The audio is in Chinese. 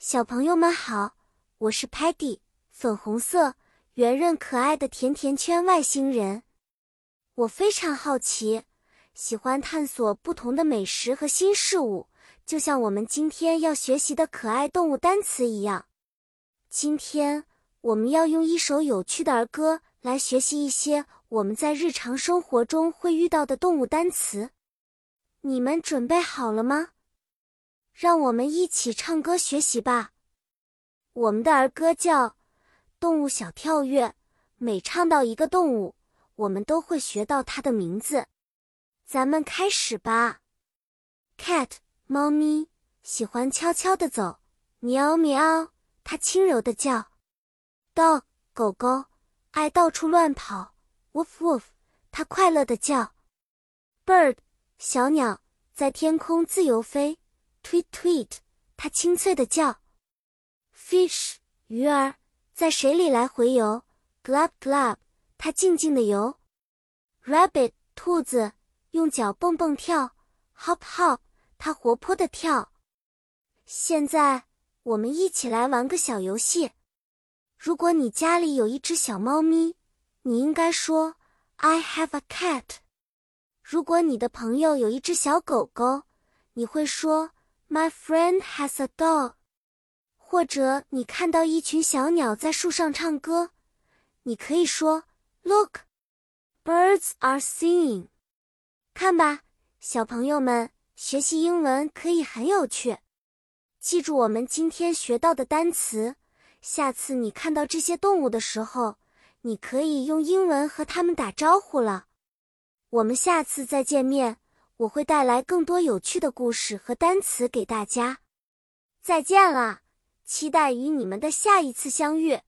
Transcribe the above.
小朋友们好，我是 Patty，粉红色、圆润可爱的甜甜圈外星人。我非常好奇，喜欢探索不同的美食和新事物，就像我们今天要学习的可爱动物单词一样。今天我们要用一首有趣的儿歌来学习一些我们在日常生活中会遇到的动物单词。你们准备好了吗？让我们一起唱歌学习吧。我们的儿歌叫《动物小跳跃》，每唱到一个动物，我们都会学到它的名字。咱们开始吧。Cat，猫咪，喜欢悄悄地走。喵喵，它轻柔地叫。Dog，狗狗，爱到处乱跑。Woof woof，它快乐地叫。Bird，小鸟，在天空自由飞。Tweet tweet，它清脆的叫。Fish，鱼儿在水里来回游。Glub glub，它静静的游。Rabbit，兔子用脚蹦蹦跳。Hop hop，它活泼的跳。现在我们一起来玩个小游戏。如果你家里有一只小猫咪，你应该说 I have a cat。如果你的朋友有一只小狗狗，你会说。My friend has a dog。或者你看到一群小鸟在树上唱歌，你可以说：Look, birds are singing。看吧，小朋友们，学习英文可以很有趣。记住我们今天学到的单词，下次你看到这些动物的时候，你可以用英文和它们打招呼了。我们下次再见面。我会带来更多有趣的故事和单词给大家。再见了，期待与你们的下一次相遇。